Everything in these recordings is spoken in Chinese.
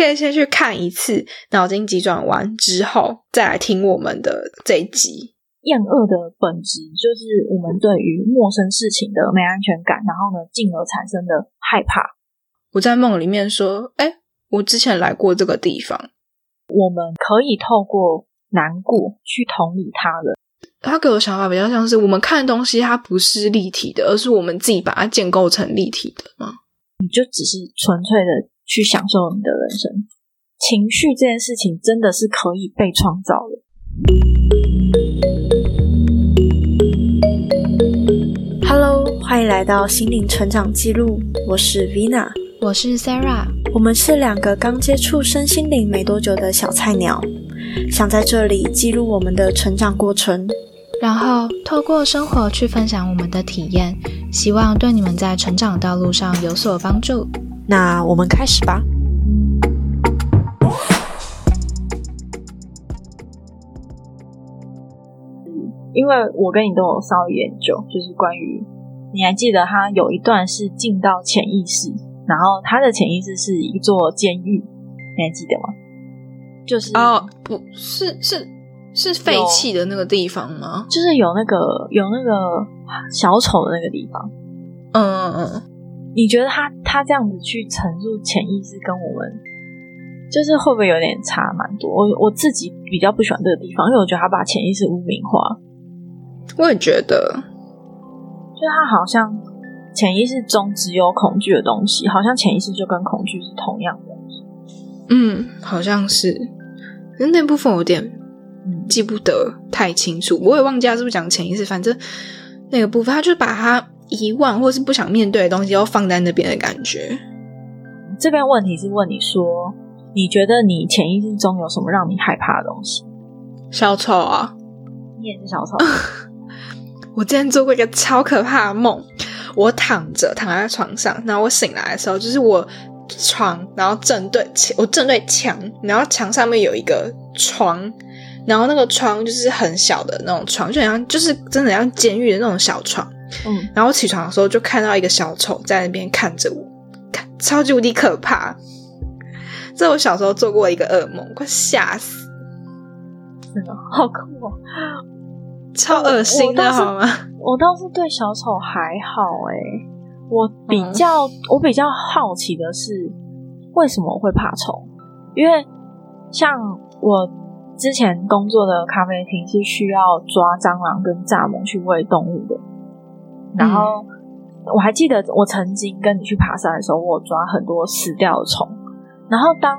可以先去看一次，脑筋急转弯之后再来听我们的这一集。厌恶的本质就是我们对于陌生事情的没安全感，然后呢，进而产生的害怕。我在梦里面说：“哎，我之前来过这个地方。”我们可以透过难过去同理他人。他给我想法比较像是，我们看东西它不是立体的，而是我们自己把它建构成立体的吗？你就只是纯粹的去享受你的人生。情绪这件事情真的是可以被创造的。Hello，欢迎来到心灵成长记录，我是 Vina，我是 Sarah，我们是两个刚接触身心灵没多久的小菜鸟，想在这里记录我们的成长过程。然后透过生活去分享我们的体验，希望对你们在成长道路上有所帮助。那我们开始吧。因为我跟你都有稍微研究，就是关于你还记得他有一段是进到潜意识，然后他的潜意识是一座监狱，你还记得吗？就是哦，不是是。是废弃的那个地方吗？就是有那个有那个小丑的那个地方。嗯嗯嗯。你觉得他他这样子去陈述潜意识，跟我们就是会不会有点差蛮多？我我自己比较不喜欢这个地方，因为我觉得他把潜意识污名化。我也觉得，就他好像潜意识中只有恐惧的东西，好像潜意识就跟恐惧是同样的东西。嗯，好像是，那那部分有点。记不得太清楚，我也忘记他是不是讲潜意识。反正那个部分，他就把他遗忘或是不想面对的东西，都放在那边的感觉。这边问题是问你说，你觉得你潜意识中有什么让你害怕的东西？小丑啊！你也是小丑。我之前做过一个超可怕的梦，我躺着躺在床上，然后我醒来的时候，就是我床，然后正对我正对墙，然后墙上面有一个床。然后那个窗就是很小的那种床，就好像就是真的像监狱的那种小床。嗯，然后起床的时候就看到一个小丑在那边看着我，看超级无敌可怕。这我小时候做过一个噩梦，快吓死！真的好酷哦，超恶心的好吗？我倒是对小丑还好哎，我比较我比较好奇的是为什么会怕虫？因为像我。之前工作的咖啡厅是需要抓蟑螂跟蚱蜢去喂动物的，然后我还记得我曾经跟你去爬山的时候，我抓很多死掉的虫。然后当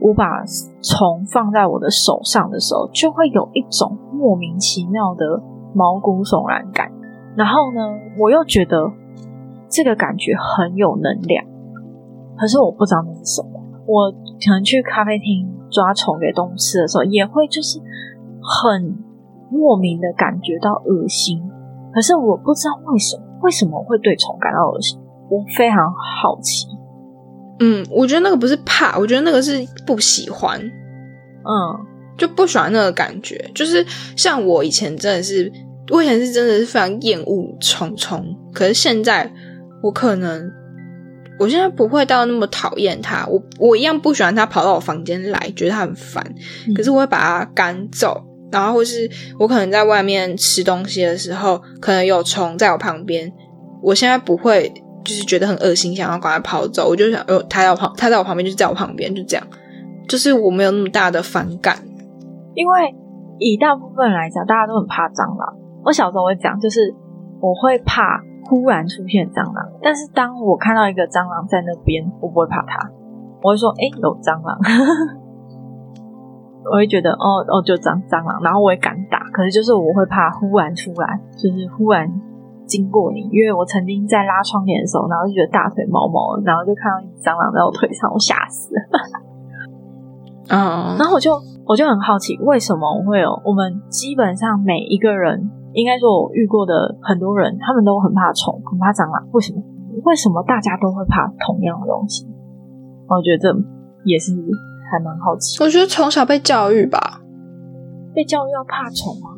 我把虫放在我的手上的时候，就会有一种莫名其妙的毛骨悚然感。然后呢，我又觉得这个感觉很有能量，可是我不知道那是什么。我可能去咖啡厅。抓虫给动物吃的时候，也会就是很莫名的感觉到恶心。可是我不知道为什么，为什么会对虫感到恶心？我非常好奇。嗯，我觉得那个不是怕，我觉得那个是不喜欢。嗯，就不喜欢那个感觉。就是像我以前真的是，我以前是真的是非常厌恶虫虫。可是现在我可能。我现在不会到那么讨厌它，我我一样不喜欢它跑到我房间来，觉得它很烦。可是我会把它赶走，然后或是我可能在外面吃东西的时候，可能有虫在我旁边，我现在不会就是觉得很恶心，想要赶快跑走。我就想，哦，它在旁，它在我旁边，就在我旁边，就这样，就是我没有那么大的反感。因为以大部分来讲，大家都很怕蟑螂。我小时候会讲，就是我会怕。忽然出现蟑螂，但是当我看到一个蟑螂在那边，我不会怕它，我会说：“哎，有蟑螂。”我会觉得：“哦哦，就蟑蟑螂。”然后我也敢打，可是就是我会怕忽然出来，就是忽然经过你，因为我曾经在拉窗帘的时候，然后就觉得大腿毛毛，然后就看到一只蟑螂在我腿上，我吓死了。嗯，然后我就我就很好奇，为什么我会有？我们基本上每一个人。应该说，我遇过的很多人，他们都很怕虫，很怕蟑螂。为什么？为什么大家都会怕同样的东西？我觉得这也是还蛮好奇。我觉得从小被教育吧，被教育要怕虫吗？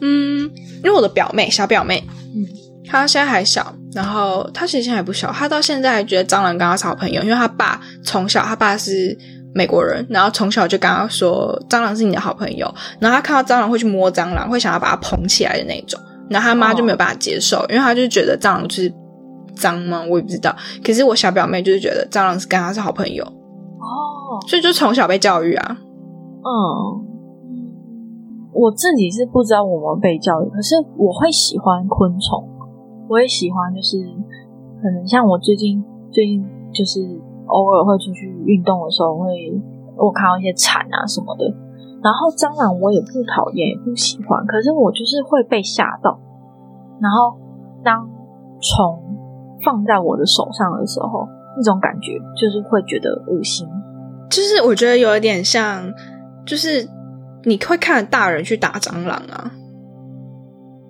嗯，因为我的表妹，小表妹，嗯，她现在还小，然后她其实现在还不小，她到现在还觉得蟑螂跟她是好朋友，因为她爸从小她爸是美国人，然后从小就跟他说蟑螂是你的好朋友，然后她看到蟑螂会去摸蟑螂，会想要把它捧起来的那种，然后她妈就没有办法接受，因为她就觉得蟑螂就是脏吗？我也不知道。可是我小表妹就是觉得蟑螂是跟她是好朋友，哦，所以就从小被教育啊。嗯，我自己是不知道我们被教育，可是我会喜欢昆虫，我也喜欢，就是可能像我最近最近就是偶尔会出去运动的时候，会我看到一些蝉啊什么的，然后蟑螂我也不讨厌，也不喜欢，可是我就是会被吓到，然后当虫放在我的手上的时候，那种感觉就是会觉得恶心，就是我觉得有一点像，就是你会看着大人去打蟑螂啊，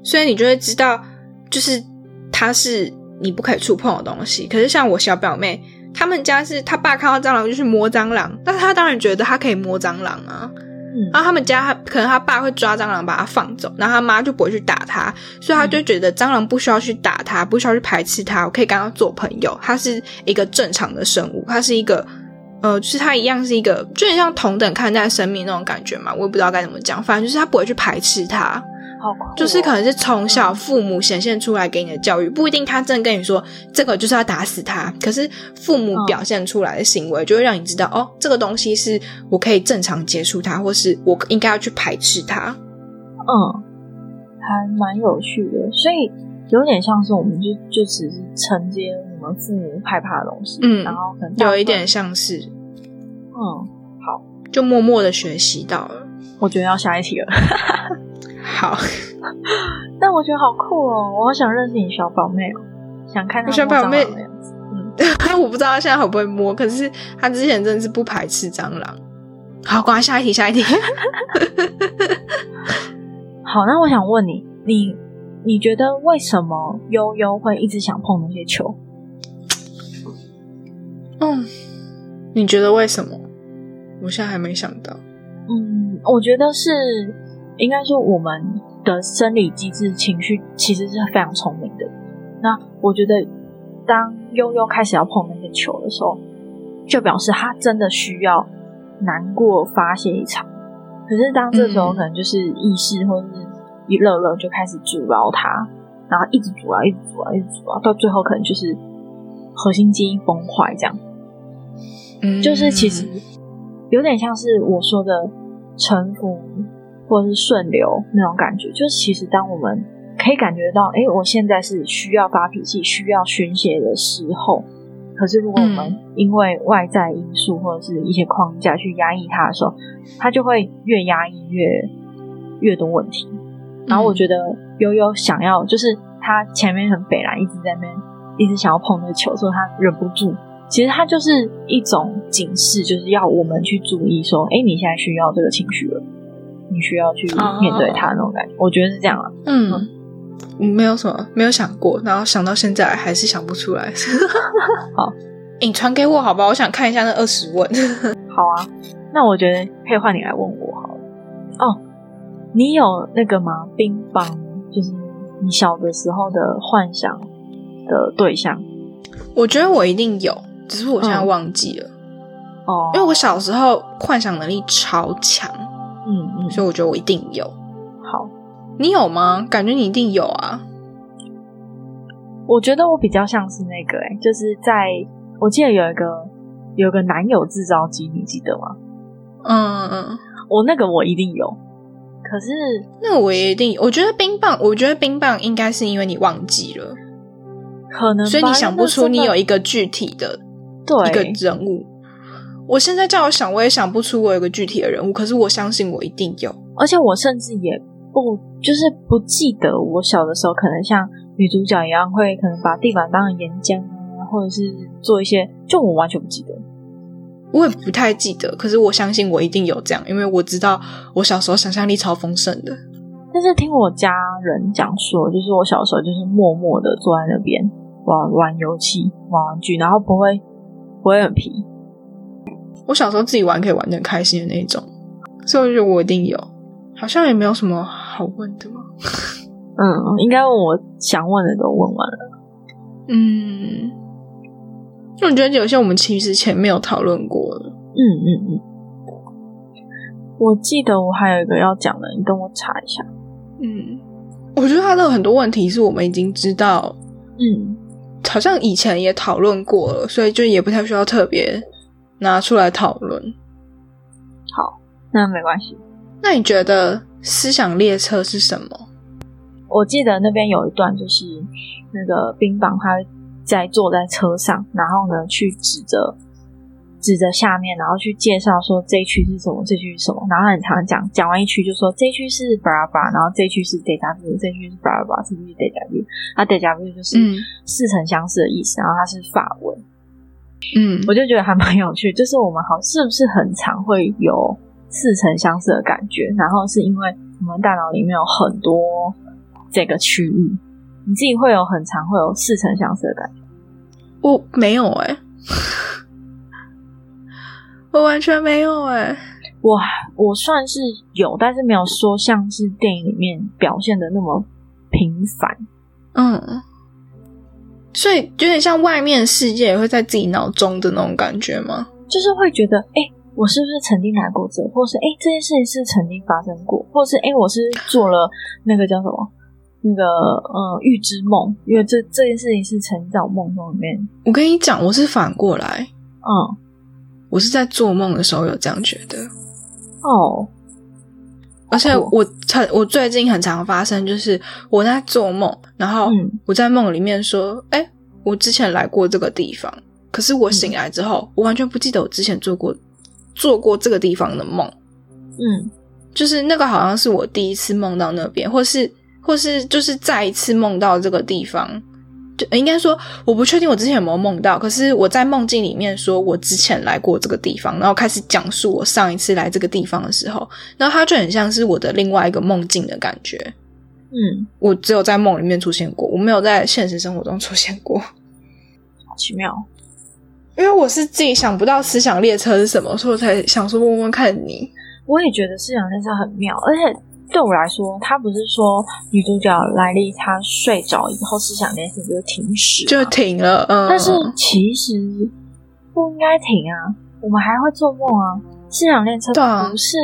所以你就会知道，就是它是你不可以触碰的东西。可是像我小表妹，他们家是他爸看到蟑螂就去摸蟑螂，但是他当然觉得他可以摸蟑螂啊。嗯然后他们家可能他爸会抓蟑螂把它放走，然后他妈就不会去打他，所以他就觉得蟑螂不需要去打它，不需要去排斥它，我可以跟他做朋友。它是一个正常的生物，它是一个呃，就是他一样是一个，就很像同等看待生命那种感觉嘛。我也不知道该怎么讲，反正就是他不会去排斥他，就是可能是从小父母显现出来给你的教育，不一定他真的跟你说这个就是要打死他，可是父母嗯表现出来的行为就会让你知道，哦，这个东西是我可以正常接触它，或是我应该要去排斥它。嗯，还蛮有趣的，所以有点像是我们就就只是承接我们父母害怕的东西，嗯然后可能有一点，像是嗯，好就默默的学习到了。我觉得要下一题了，好，但我觉得好酷哦，我好想认识你小宝妹哦，想看她小宝妹的样子，嗯，我不知道他现在会不会摸，可是他之前真的是不排斥蟑螂。好，赶快下一题，下一题。好，那我想问你，你你觉得为什么悠悠会一直想碰那些球？嗯，你觉得为什么？我现在还没想到。嗯，我觉得是应该说我们的生理机制、情绪其实是非常聪明的。那我觉得，当悠悠开始要碰那个球的时候，就表示他真的需要难过发泄一场。可是当这时候嗯可能就是意识或者是一乐乐就开始阻挠他，然后一直阻挠、一直阻挠、一直阻挠，到最后可能就是核心基因崩坏这样。嗯，就是其实有点像是我说的沉浮或者是顺流那种感觉。就是其实当我们可以感觉到，哎，我现在是需要发脾气、需要宣泄的时候，可是如果我们嗯因为外在因素或者是一些框架去压抑它的时候，它就会越压抑越越多问题。然后我觉得悠悠想要，就是他前面很北蓝，一直在那边一直想要碰那个球，所以他忍不住。其实它就是一种警示，就是要我们去注意说，哎，你现在需要这个情绪了，你需要去面对它那种感觉。我觉得是这样啊。嗯，我没有什么没有想过，然后想到现在还是想不出来。好，欸你传给我好吧，我想看一下那二十问。好啊，那我觉得可以换你来问我好了。哦，你有那个吗？冰棒，就是你小的时候的幻想的对象我觉得我一定有，只是我现在嗯忘记了，哦，因为我小时候幻想能力超强，嗯嗯，所以我觉得我一定有。好，你有吗？感觉你一定有啊。我觉得我比较像是那个、欸，就是在我记得有一个有一个男友制造机，你记得吗？嗯嗯，我那个我一定有，可是那我也一定。我觉得冰棒，我觉得冰棒应该是因为你忘记了，可能所以你想不出你有一个具体的那一个人物。我现在叫我想，我也想不出我有个具体的人物，可是我相信我一定有。而且我甚至也不就是不记得我小的时候可能像女主角一样会可能把地板当成岩浆啊，或者是做一些，就我完全不记得。我也不太记得，可是我相信我一定有这样，因为我知道我小时候想象力超丰盛的。但是听我家人讲说，就是我小时候就是默默的坐在那边玩玩游戏、玩玩具，然后不会不会很皮。我小时候自己玩可以玩的很开心的那一种，所以我觉得我一定有。好像也没有什么好问的嘛。嗯，应该我想问的都问完了。嗯，那我觉得有些我们其实前面有讨论过了。嗯嗯嗯，我记得我还有一个要讲的，你等我查一下。嗯，我觉得他的很多问题是我们已经知道，嗯，好像以前也讨论过了，所以就也不太需要特别拿出来讨论。好，那没关系。那你觉得思想列车是什么？我记得那边有一段，就是那个冰棒他在坐在车上，然后呢去指着指着下面，然后去介绍说这一区是什么，这区是什么。然后很常讲，讲完一区就说这一区是巴拉巴，然后这一区是 d a w 这一区是巴拉巴，这区是 d a w 那 d a w 就是似曾相识的意思，然后它是法文。嗯，我就觉得还蛮有趣，就是我们好是不是很常会有似曾相识的感觉？然后是因为我们大脑里面有很多。这个区域，你自己会有很常会有似曾相识的感觉？我没有哎，我完全没有哎，我我算是有，但是没有说像是电影里面表现的那么频繁。嗯，所以有点像外面世界也会在自己脑中的那种感觉吗？就是会觉得，哎，我是不是曾经来过这，或是哎这件事情是曾经发生过，或是哎我是做了那个叫什么？那个呃，预知梦，因为这这件事情是曾在我梦中里面。我跟你讲，我是反过来，嗯，我是在做梦的时候有这样觉得。哦，而且我很我最近很常发生，就是我在做梦，然后我在梦里面说：“哎，我之前来过这个地方。”可是我醒来之后，我完全不记得我之前做过做过这个地方的梦。嗯，就是那个好像是我第一次梦到那边，或是。或是就是再一次梦到这个地方，就应该说我不确定我之前有没有梦到，可是我在梦境里面说我之前来过这个地方，然后开始讲述我上一次来这个地方的时候，然后它就很像是我的另外一个梦境的感觉。嗯，我只有在梦里面出现过，我没有在现实生活中出现过，好奇妙。因为我是自己想不到思想列车是什么，所以我才想说问问看你。我也觉得思想列车很妙，而且。对我来说，他不是说女主角莱莉她睡着以后思想那些就停止，就停了。嗯，但是其实不应该停啊，我们还会做梦啊。思想列车不是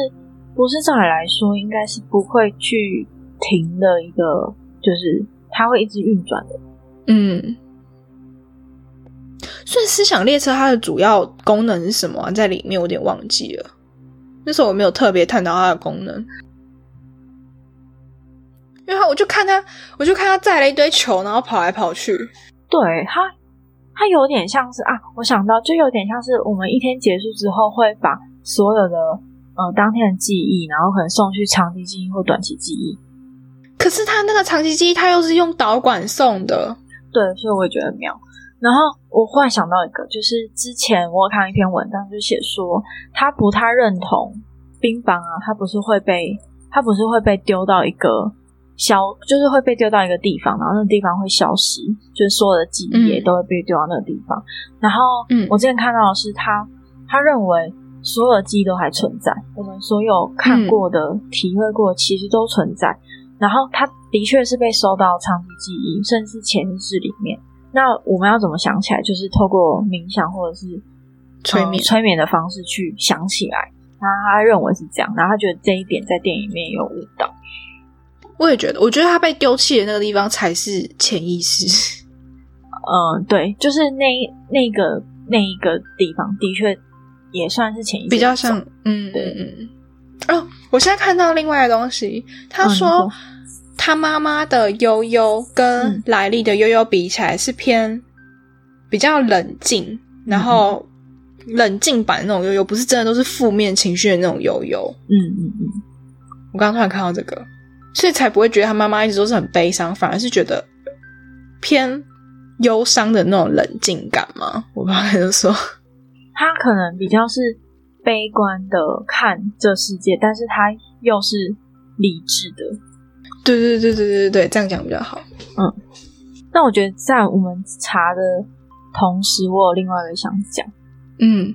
不是照理来说应该是不会去停的一个，就是它会一直运转的。嗯，所以思想列车它的主要功能是什么？在里面我有点忘记了，那时候我没有特别探讨它的功能。因为我就看他，我就看他载了一堆球，然后跑来跑去。对他，他有点像是啊，我想到就有点像是我们一天结束之后会把所有的呃当天的记忆，然后可能送去长期记忆或短期记忆。可是他那个长期记忆，他又是用导管送的。对，所以我也觉得妙。然后我忽然想到一个，就是之前我看一篇文章，就写说他不太认同冰房啊，他不是会被他不是会被丢到一个。消就是会被丢到一个地方，然后那个地方会消失，就是所有的记忆也都会被丢到那个地方。然后，我之前看到的是他，他认为所有的记忆都还存在，我们所有看过的、体会过，其实都存在。然后，他的确是被收到长期记忆，甚至潜意识里面。那我们要怎么想起来？就是透过冥想或者是催眠、催眠的方式去想起来。他他认为是这样，然后他觉得这一点在电影里面有误导。我也觉得，我觉得他被丢弃的那个地方才是潜意识。嗯，对，就是那那个那一个地方，的确也算是潜意识，比较像，嗯，对，嗯。哦，我现在看到另外的东西，他说他妈妈的悠悠跟莱利的悠悠比起来是偏比较冷静，然后冷静版那种悠悠，不是真的都是负面情绪的那种悠悠。嗯嗯嗯，我刚刚突然看到这个。所以才不会觉得他妈妈一直都是很悲伤，反而是觉得偏忧伤的那种冷静感吗？我爸就说，他可能比较是悲观的看这世界，但是他又是理智的。对对对对对对这样讲比较好。嗯，那我觉得在我们查的同时，我有另外一个想讲。嗯，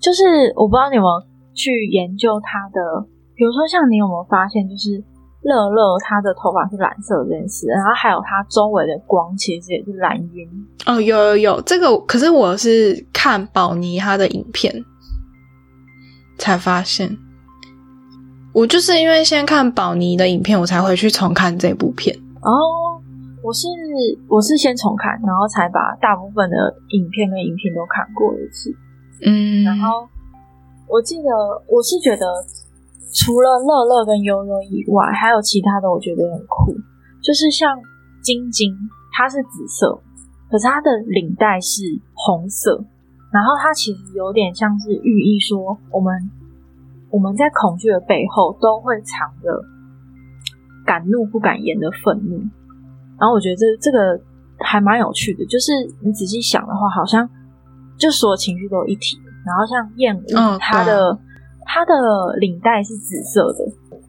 就是我不知道你有没有去研究他的，比如说像你有没有发现，就是。乐乐他的头发是蓝色这件事，然后还有他周围的光其实也是蓝晕。哦，有有有，这个可是我是看宝妮他的影片才发现，我就是因为先看宝妮的影片，我才回去重看这部片。哦，我是我是先重看，然后才把大部分的影片跟影片都看过一次。嗯，然后我记得我是觉得。除了乐乐跟悠悠以外，还有其他的，我觉得很酷。就是像晶晶，它是紫色，可是它的领带是红色，然后它其实有点像是寓意说，我们我们在恐惧的背后都会藏着敢怒不敢言的愤怒。然后我觉得这这个还蛮有趣的，就是你仔细想的话，好像就所有情绪都有一体。然后像厌恶，它的。它的领带是紫色的，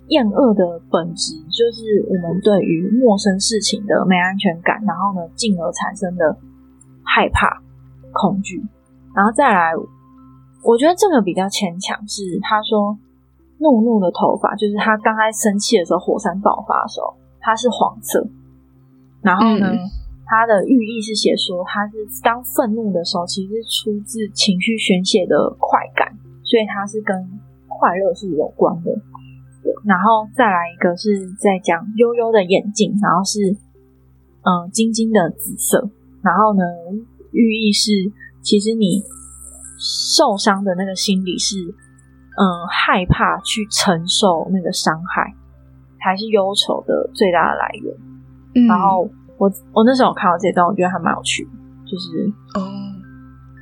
厌恶的本质就是我们对于陌生事情的没安全感，然后呢，进而产生的害怕、恐惧，然后再来，我觉得这个比较牵强，是他说怒怒的头发，就是他刚开生气的时候，火山爆发的时候，它是黄色，然后呢，它的寓意是写说，它是当愤怒的时候，其实是出自情绪宣泄的快感，所以它是跟快乐是有关的，然后再来一个是在讲悠悠的眼镜，然后是嗯晶晶的紫色，然后呢寓意是其实你受伤的那个心理是嗯害怕去承受那个伤害，才是忧愁的最大的来源。然后我我那时候看到这段，我觉得还蛮有趣，就是哦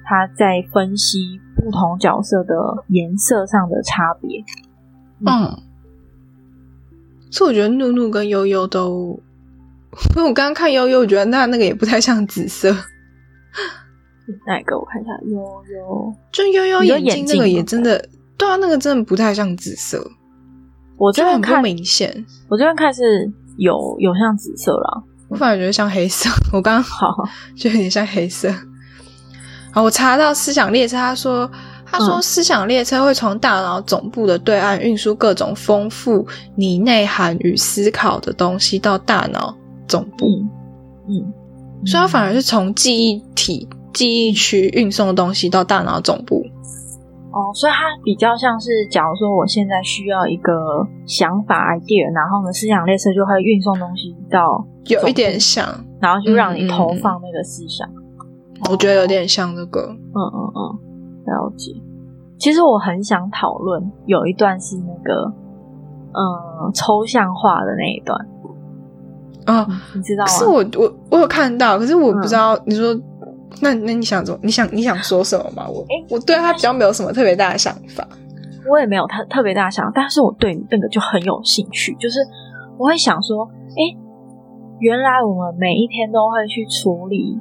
他在分析。不同角色的颜色上的差别，嗯，所以我觉得怒怒跟悠悠都，因为我刚刚看悠悠，我觉得那那个也不太像紫色。哪一个？我看一下，悠悠，就悠悠眼睛那个也真的，对啊，那个真的不太像紫色。我这边看明显，我这边看是有有像紫色了，我反而觉得像黑色。我刚刚好就 有点像黑色。我查到思想列车，他说，他说思想列车会从大脑总部的对岸运输各种丰富你内涵与思考的东西到大脑总部，嗯，所以它反而是从记忆体、记忆区运送的东西到大脑总部。哦，所以它比较像是，假如说我现在需要一个想法 idea，然后呢，思想列车就会运送东西到，有一点像，然后就让你投放那个思想。我觉得有点像这个，嗯嗯嗯，了解。其实我很想讨论，有一段是那个，嗯，抽象化的那一段。啊，你知道吗？是我我我有看到，可是我不知道。你说，那那你想怎么？你想你想说什么吗？我我对他比较没有什么特别大的想法。我也没有特特别大想，但是我对那个就很有兴趣。就是我会想说，哎，原来我们每一天都会去处理。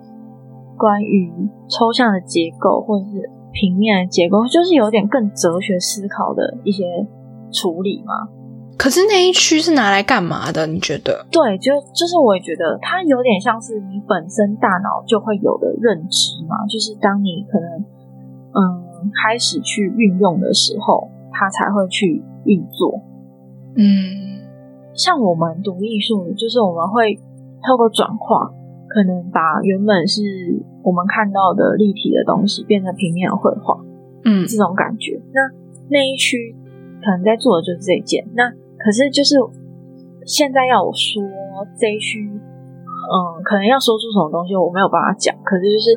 关于抽象的结构或者是平面的结构，就是有点更哲学思考的一些处理嘛。可是那一区是拿来干嘛的？你觉得？对，就就是我也觉得它有点像是你本身大脑就会有的认知嘛。就是当你可能嗯开始去运用的时候，它才会去运作。嗯，像我们读艺术，就是我们会透过转化。可能把原本是我们看到的立体的东西变成平面绘画，嗯，这种感觉。那那一区可能在做的就是这一件。那可是就是现在要我说这一区，嗯，可能要说出什么东西，我没有办法讲。可是就是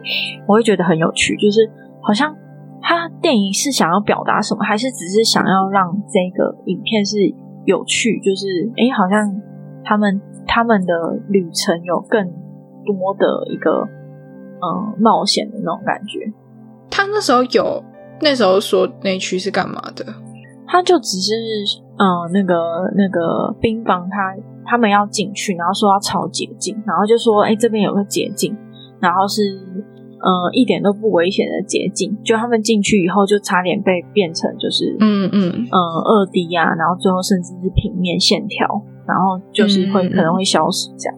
我会觉得很有趣，就是好像他电影是想要表达什么，还是只是想要让这个影片是有趣？就是哎，好像他们他们的旅程有更。多的一个嗯冒险的那种感觉。他那时候有那时候说那区是干嘛的？他就只是嗯那个那个兵房，他他们要进去，然后说要抄捷径，然后就说哎这边有个捷径，然后是嗯一点都不危险的捷径。就他们进去以后，就差点被变成就是嗯嗯嗯二 D 啊，然后最后甚至是平面线条，然后就是会可能会消失这样。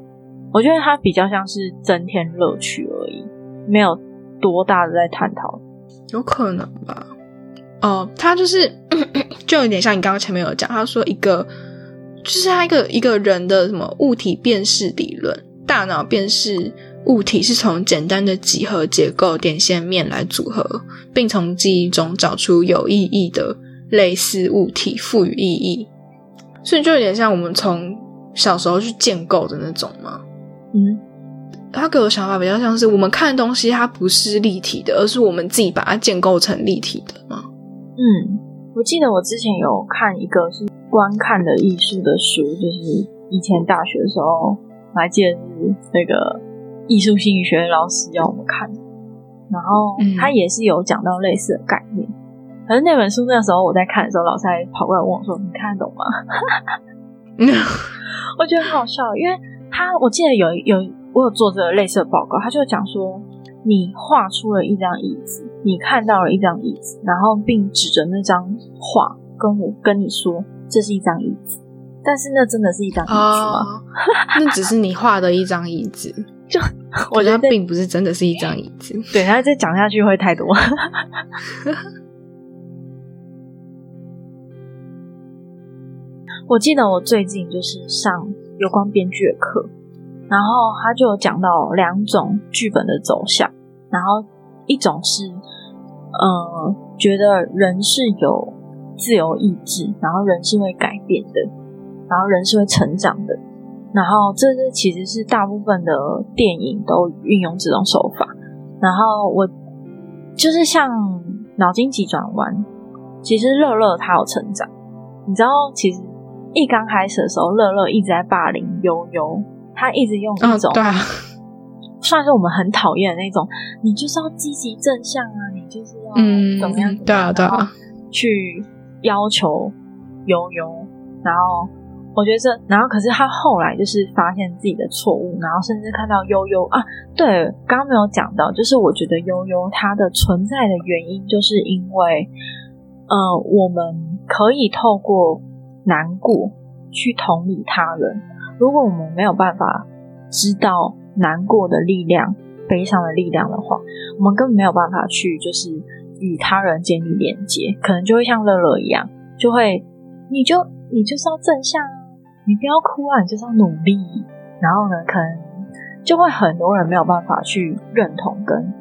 我觉得它比较像是增添乐趣而已，没有多大的在探讨。有可能吧？哦，他就是 就有点像你刚刚前面有讲，他说一个就是它一个一个人的什么物体辨识理论，大脑辨识物体是从简单的几何结构点线面来组合，并从记忆中找出有意义的类似物体，赋予意义。所以就有点像我们从小时候去建构的那种嘛。嗯，他给我想法比较像是我们看东西，它不是立体的，而是我们自己把它建构成立体的嘛。嗯，我记得我之前有看一个是观看的艺术的书，就是以前大学的时候，我还记得是那个艺术心理学老师要我们看，然后他也是有讲到类似的概念。可是那本书那时候我在看的时候，老师还跑过来问我说：“你看得懂吗？” 我觉得很好笑，因为他我记得有有我有做这个类似的报告，他就讲说，你画出了一张椅子，你看到了一张椅子，然后并指着那张画跟我跟你说这是一张椅子，但是那真的是一张椅子吗？那只是你画的一张椅子，就 我觉得并不是真的是一张椅子。对，他再讲下去会太多。我记得我最近就是上有关编剧的课，然后他就有讲到两种剧本的走向，然后一种是，呃，觉得人是有自由意志，然后人是会改变的，然后人是会成长的，然后这是其实是大部分的电影都运用这种手法，然后我就是像脑筋急转弯，其实乐乐他有成长，你知道其实。一刚开始的时候，乐乐一直在霸凌悠悠，他一直用那种，对啊，算是我们很讨厌的那种，你就是要积极正向啊，你就是要怎么样，对啊，对啊，去要求悠悠，然后我觉得这，然后可是他后来就是发现自己的错误，然后甚至看到悠悠啊，对，刚刚没有讲到，就是我觉得悠悠它的存在的原因，就是因为，呃，我们可以透过。难过，去同理他人。如果我们没有办法知道难过的力量、悲伤的力量的话，我们根本没有办法去就是与他人建立连接。可能就会像乐乐一样，就会你就你就是要正向，你不要哭啊，你就是要努力。然后呢，可能就会很多人没有办法去认同跟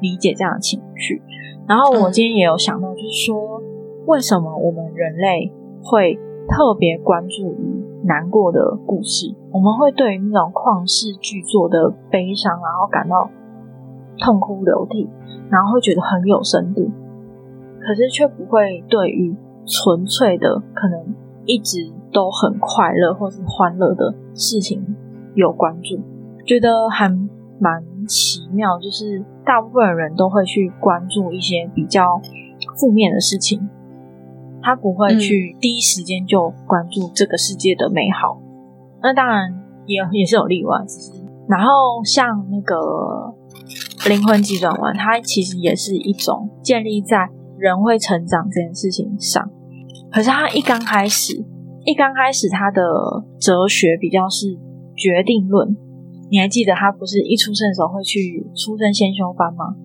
理解这样的情绪。然后我今天也有想到，就是说为什么我们人类会。特别关注于难过的故事，我们会对于那种旷世巨作的悲伤，然后感到痛哭流涕，然后会觉得很有深度。可是却不会对于纯粹的可能一直都很快乐或是欢乐的事情有关注，觉得还蛮奇妙。就是大部分人都会去关注一些比较负面的事情。他不会去第一时间就关注这个世界的美好，那当然也也是有例外。只是，然后像那个灵魂急转弯，它其实也是一种建立在人会成长这件事情上。可是他一刚开始，一刚开始他的哲学比较是决定论。你还记得他不是一出生的时候会去出生先修班吗？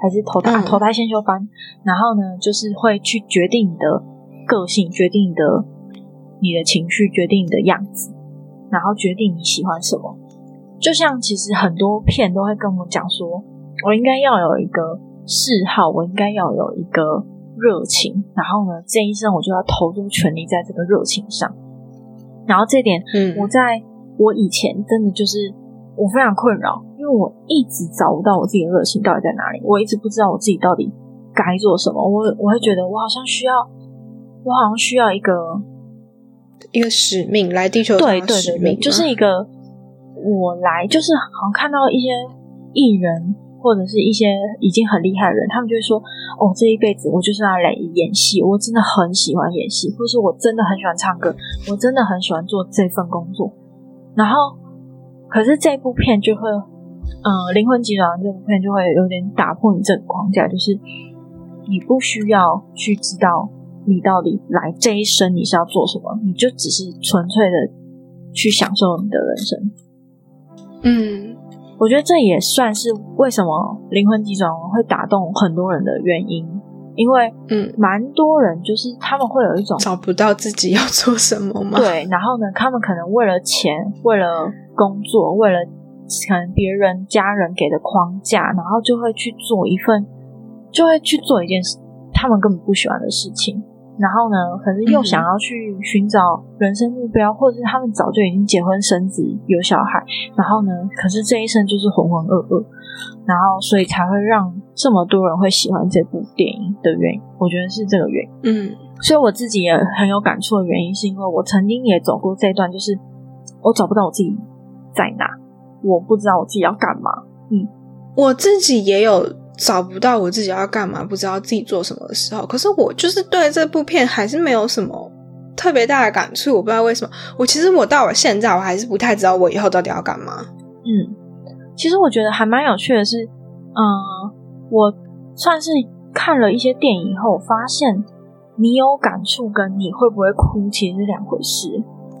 还是投胎投胎先修班？然后呢，就是会去决定你的。个性决定你的，你的情绪决定你的样子，然后决定你喜欢什么。就像其实很多片都会跟我们讲说，我应该要有一个嗜好，我应该要有一个热情，然后呢，这一生我就要投入全力在这个热情上。然后这点，嗯，我在我以前真的就是我非常困扰，因为我一直找不到我自己的热情到底在哪里，我一直不知道我自己到底该做什么。我我会觉得我好像需要。我好像需要一个一个使命来地球对对使命，就是一个我来，就是好像看到一些艺人或者是一些已经很厉害的人，他们就会说：“哦，这一辈子我就是要来演戏，我真的很喜欢演戏，或是我真的很喜欢唱歌，我真的很喜欢做这份工作。”然后，可是这部片就会，嗯，《灵魂急转弯》这部片就会有点打破你这个框架，就是你不需要去知道。你到底来这一生你是要做什么？你就只是纯粹的去享受你的人生。嗯，我觉得这也算是为什么灵魂急转弯会打动很多人的原因。因为嗯，蛮多人就是他们会有一种找不到自己要做什么嘛？，对，然后呢，他们可能为了钱，为了工作，为了可能别人家人给的框架，然后就会去做一份，就会去做一件事，他们根本不喜欢的事情。然后呢，可是又嗯想要去寻找人生目标，或者是他们早就已经结婚生子有小孩，然后呢，可是这一生就是浑浑噩噩，然后所以才会让这么多人会喜欢这部电影的原因，我觉得是这个原因。嗯所以我自己也很有感触的原因，是因为我曾经也走过这段，就是我找不到我自己在哪，我不知道我自己要干嘛。嗯我自己也有找不到我自己要干嘛，不知道自己做什么的时候。可是我就是对这部片还是没有什么特别大的感触，我不知道为什么。我其实我到了现在，我还是不太知道我以后到底要干嘛。嗯，其实我觉得还蛮有趣的是，嗯、我算是看了一些电影以后，发现你有感触跟你会不会哭其实是两回事。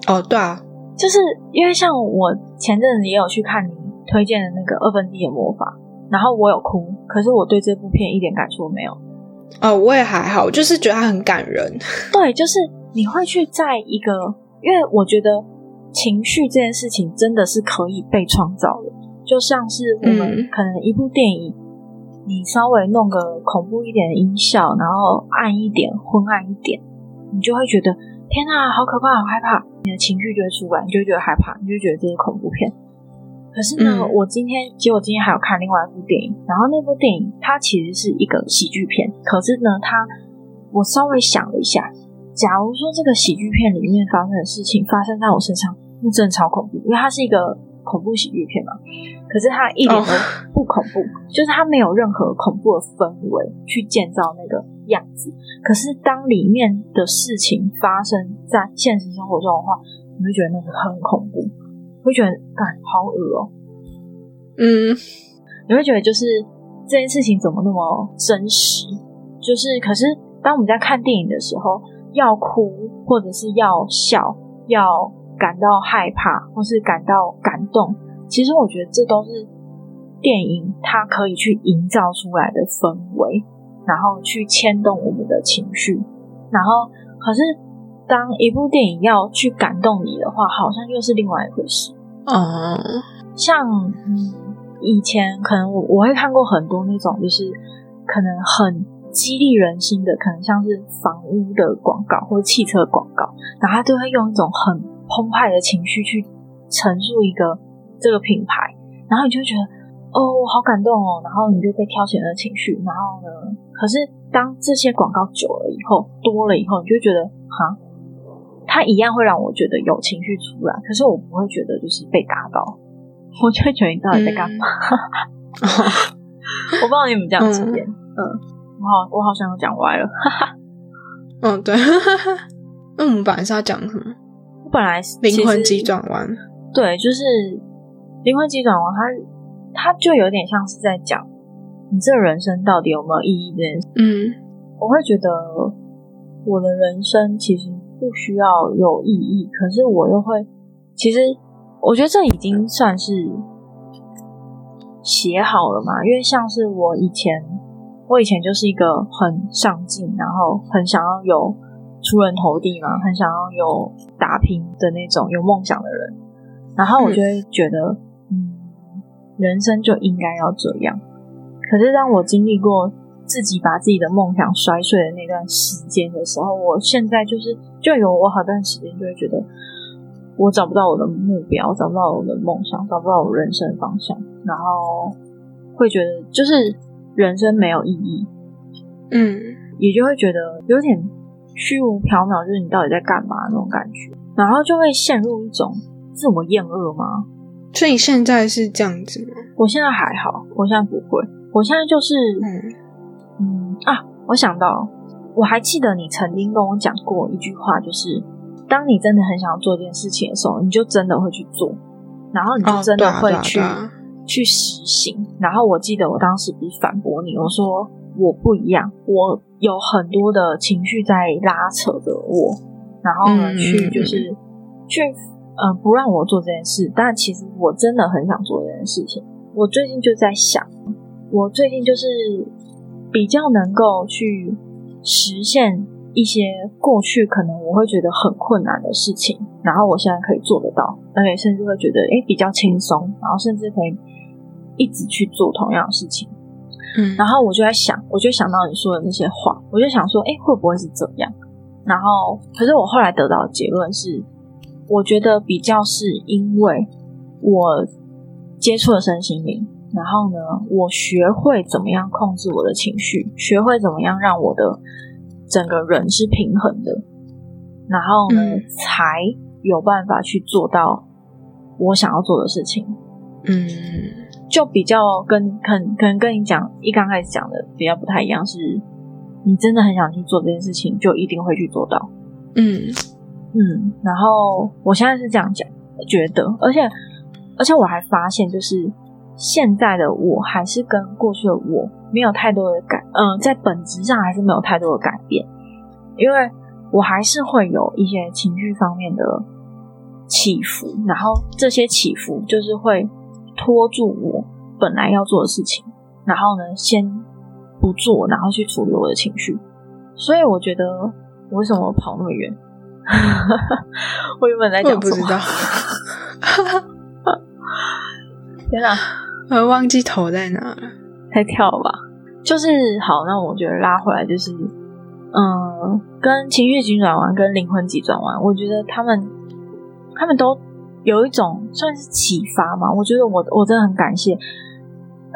哦，对啊，就是因为像我前阵子也有去看你推荐的那个二分之一的魔法，然后我有哭，可是我对这部片一点感触都没有。哦，我也还好，就是觉得它很感人。对，就是你会去在一个，因为我觉得情绪这件事情真的是可以被创造的，就像是我们嗯可能一部电影，你稍微弄个恐怖一点的音效，然后暗一点、昏暗一点，你就会觉得天哪，好可怕，好害怕，你的情绪就会出来，你就会觉得害怕，你就会觉得这是恐怖片。可是呢，嗯我今天其实我今天还有看另外一部电影，然后那部电影它其实是一个喜剧片，可是呢，它我稍微想了一下，假如说这个喜剧片里面发生的事情发生在我身上，那真的超恐怖，因为它是一个恐怖喜剧片嘛。可是它一点都不恐怖，就是它没有任何恐怖的氛围去建造那个样子。可是当里面的事情发生在现实生活中的话，你会觉得那个很恐怖，会觉得干好恶哦、嗯，你会觉得就是这件事情怎么那么真实？就是，可是当我们在看电影的时候，要哭或者是要笑，要感到害怕或是感到感动，其实我觉得这都是电影它可以去营造出来的氛围，然后去牵动我们的情绪。然后，可是当一部电影要去感动你的话，好像又是另外一回事。哦，像嗯，以前可能我我会看过很多那种，就是可能很激励人心的，可能像是房屋的广告或者汽车广告，然后他都会用一种很澎湃的情绪去陈述一个这个品牌，然后你就觉得哦，我好感动哦，然后你就被挑起了情绪，然后呢，可是当这些广告久了以后，多了以后，你就觉得哈。它一样会让我觉得有情绪出来，可是我不会觉得就是被打到，我就会觉得你到底在干嘛？我不知道你有没有这样的经验。嗯，我好，我好像有讲歪了。嗯，对。那我们本来是要讲什么？我本来是灵魂急转弯。对，就是灵魂急转弯，它它就有点像是在讲你这人生到底有没有意义这件事。嗯我会觉得我的人生其实不需要有意义，可是我又会，其实我觉得这已经算是写好了嘛，因为像是我以前，我以前就是一个很上进，然后很想要有出人头地嘛，很想要有打拼的那种有梦想的人，然后我就会觉得，嗯，人生就应该要这样。可是当我经历过自己把自己的梦想摔碎的那段时间的时候，我现在就是就有我好段时间就会觉得，我找不到我的目标，找不到我的梦想，找不到我人生的方向，然后会觉得就是人生没有意义，嗯也就会觉得有点虚无缥缈，就是你到底在干嘛那种感觉，然后就会陷入一种自我厌恶吗？所以你现在是这样子吗？我现在还好，我现在不会，我现在就是嗯嗯啊，我想到，我还记得你曾经跟我讲过一句话，就是当你真的很想要做一件事情的时候，你就真的会去做，然后你就哦真的会去、去实行。然后我记得我当时不是反驳你，我说我不一样，我有很多的情绪在拉扯着我，然后呢，嗯去就是去呃不让我做这件事，但其实我真的很想做这件事情。我最近就在想，我最近就是比较能够去实现一些过去可能我会觉得很困难的事情，然后我现在可以做得到，而且甚至会觉得诶比较轻松，然后甚至可以一直去做同样的事情。嗯，然后我就在想，我就想到你说的那些话，我就想说，哎，会不会是这样？然后，可是我后来得到的结论是，我觉得比较是因为我接触了身心灵，然后呢，我学会怎么样控制我的情绪，学会怎么样让我的整个人是平衡的，然后呢，嗯才有办法去做到我想要做的事情。嗯就比较跟可能可能跟你讲一刚开始讲的比较不太一样，是你真的很想去做这件事情，就一定会去做到。嗯嗯，然后我现在是这样讲，觉得，而且而且我还发现，就是现在的我还是跟过去的我没有太多的改，嗯、在本质上还是没有太多的改变，因为我还是会有一些情绪方面的起伏，然后这些起伏就是会拖住我本来要做的事情，然后呢，先不做，然后去处理我的情绪。所以我觉得，我为什么跑那么远？我原本在我也讲什么？不知道，天哪，我忘记头在哪了。太跳了吧？就是好，那我觉得拉回来就是，嗯，跟情绪急转弯跟灵魂急转弯，我觉得他们他们都有一种算是启发嘛。我觉得我我真的很感谢，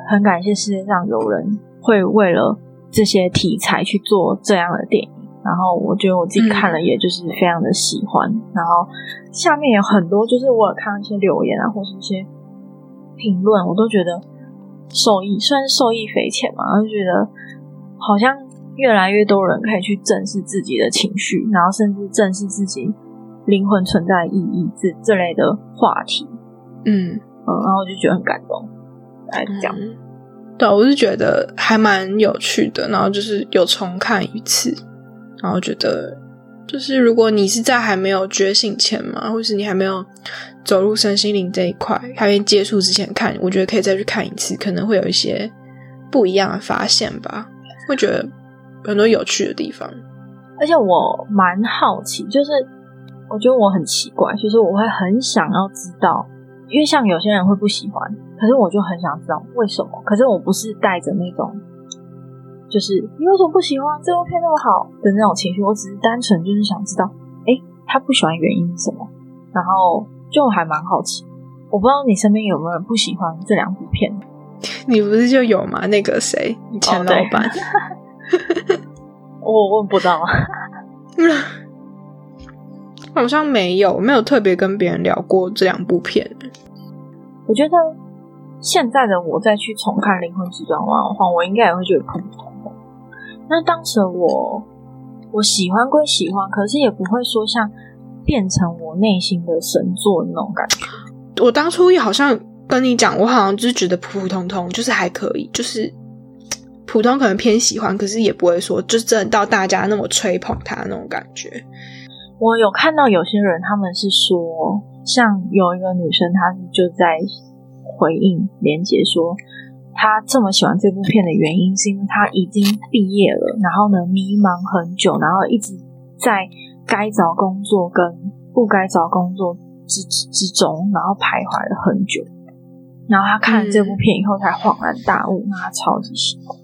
很感谢世界上有人会为了这些题材去做这样的电影。然后我觉得我自己看了，也就是非常的喜欢。然后下面有很多，就是我有看到一些留言啊，或是一些评论，我都觉得受益，算是受益匪浅嘛。我就觉得好像越来越多人可以去正视自己的情绪，然后甚至正视自己灵魂存在的意义这这类的话题。嗯，嗯，然后我就觉得很感动。来这样，嗯对，我是觉得还蛮有趣的，然后就是有重看一次，然后觉得就是如果你是在还没有觉醒前嘛，或是你还没有走入身心灵这一块，还没接触之前看，我觉得可以再去看一次，可能会有一些不一样的发现吧，会觉得很多有趣的地方。而且我蛮好奇，就是我觉得我很奇怪，就是我会很想要知道，因为像有些人会不喜欢，可是我就很想知道为什么。可是我不是带着那种，就是你为什么不喜欢这部片那么好的那种情绪，我只是单纯就是想知道，哎，他不喜欢原因是什么？然后就还蛮好奇，我不知道你身边有没有人不喜欢这两部片？你不是就有吗？那个谁，你前老板，我问不到，好像没有，没有特别跟别人聊过这两部片。我觉得现在的我再去重看《灵魂急转弯》的话，我应该也会觉得普普通通。那当时我我喜欢归喜欢，可是也不会说像变成我内心的神作那种感觉。我当初也好像跟你讲，我好像就是觉得普普通通，就是还可以，就是普通可能偏喜欢，可是也不会说就是真的到大家那么吹捧他那种感觉。我有看到有些人他们是说，像有一个女生，她就在回应连杰说，她这么喜欢这部片的原因是因为她已经毕业了，然后呢迷茫很久，然后一直在该找工作跟不该找工作之之中，然后徘徊了很久。然后他看了这部片以后才恍然大悟，那他超级喜欢。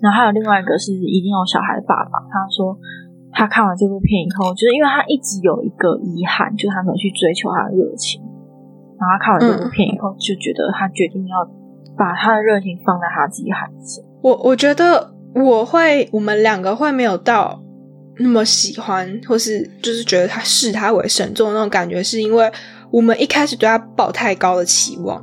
然后还有另外一个是一定有小孩的爸爸，他说。他看完这部片以后，就是因为他一直有一个遗憾，就是他没有去追求他的热情。然后他看完这部片以后，就觉得他决定要把他的热情放在他自己孩子。我我觉得我会，我们两个会没有到那么喜欢，或是就是觉得他视他为神作那种感觉，是因为我们一开始对他抱太高的期望。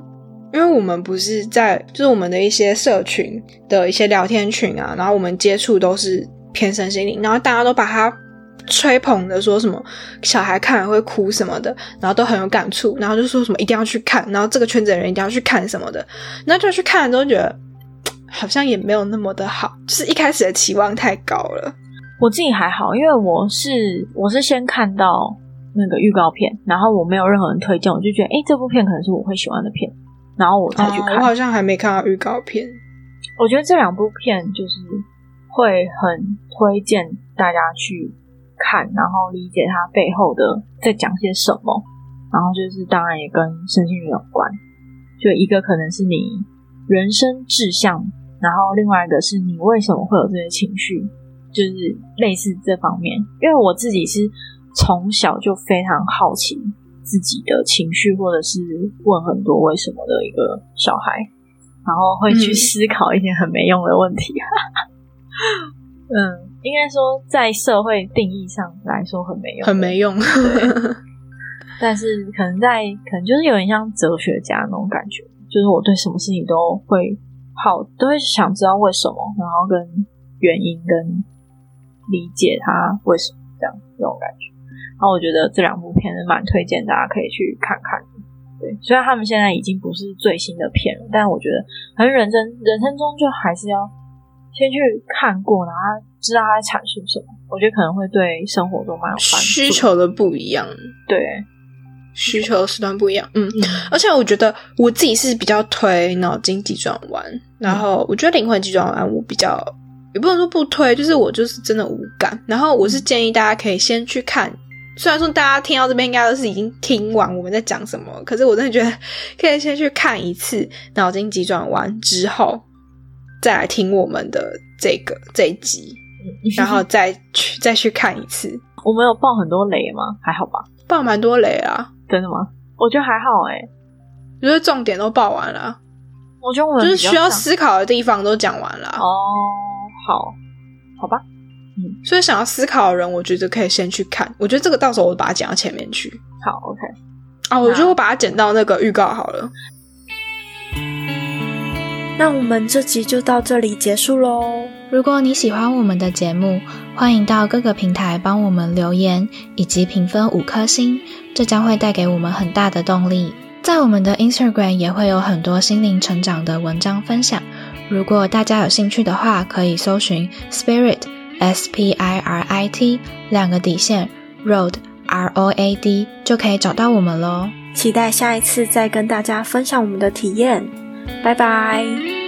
因为我们不是在，就是我们的一些社群的一些聊天群啊，然后我们接触都是偏身心灵，然后大家都把他吹捧的说什么小孩看了会哭什么的，然后都很有感触，然后就说什么一定要去看，然后这个圈子的人一定要去看什么的，那就去看了之后觉得好像也没有那么的好，就 是一开始的期望太高了。我自己还好，因为我是我是先看到那个预告片，然后我没有任何人推荐，我就觉得哎、诶这部片可能是我会喜欢的片，然后我才去看。哦我好像还没看到预告片。我觉得这两部片就是会很推荐大家去看，然后理解它背后的在讲些什么。然后就是当然也跟身心灵有关，就一个可能是你人生志向，然后另外一个是你为什么会有这些情绪，就是类似这方面。因为我自己是从小就非常好奇自己的情绪，或者是问很多为什么的一个小孩，然后会去思考一些很没用的问题。嗯，应该说在社会定义上来说很没用，很没用。但是可能在可能就是有点像哲学家那种感觉，就是我对什么事情都会好，都会想知道为什么，然后跟原因跟理解他为什么这样这种感觉。然后我觉得这两部片是蛮推荐大家可以去看看的。对，虽然他们现在已经不是最新的片了，但我觉得可能人生人生中就还是要先去看过，然后知道他在阐述什么。我觉得可能会对生活中蛮有帮助。需求的不一样，对。需求时段不一样，嗯，而且我觉得我自己是比较推脑筋急转弯，然后我觉得灵魂急转弯我比较也不能说不推，就是我就是真的无感。然后我是建议大家可以先去看，虽然说大家听到这边应该都是已经听完我们在讲什么，可是我真的觉得 可以先去看一次脑筋急转弯之后，再来听我们的这个这一集，然后再去再去看一次。我们有爆很多雷吗？还好吧，爆蛮多雷啊。真的吗？我觉得还好哎，觉得重点都爆完了。我觉得我就是需要思考的地方都讲完了。哦，好，好吧，嗯，所以想要思考的人，我觉得可以先去看。我觉得这个到时候我把它剪到前面去。好，OK。啊，我就会把它剪到那个预告好了。那我们这集就到这里结束喽。如果你喜欢我们的节目，欢迎到各个平台帮我们留言以及评分五颗星，这将会带给我们很大的动力。在我们的 Instagram 也会有很多心灵成长的文章分享。如果大家有兴趣的话，可以搜寻 Spirit S P I R I T 两个底线 Road R O A D 就可以找到我们喽。期待下一次再跟大家分享我们的体验。拜拜。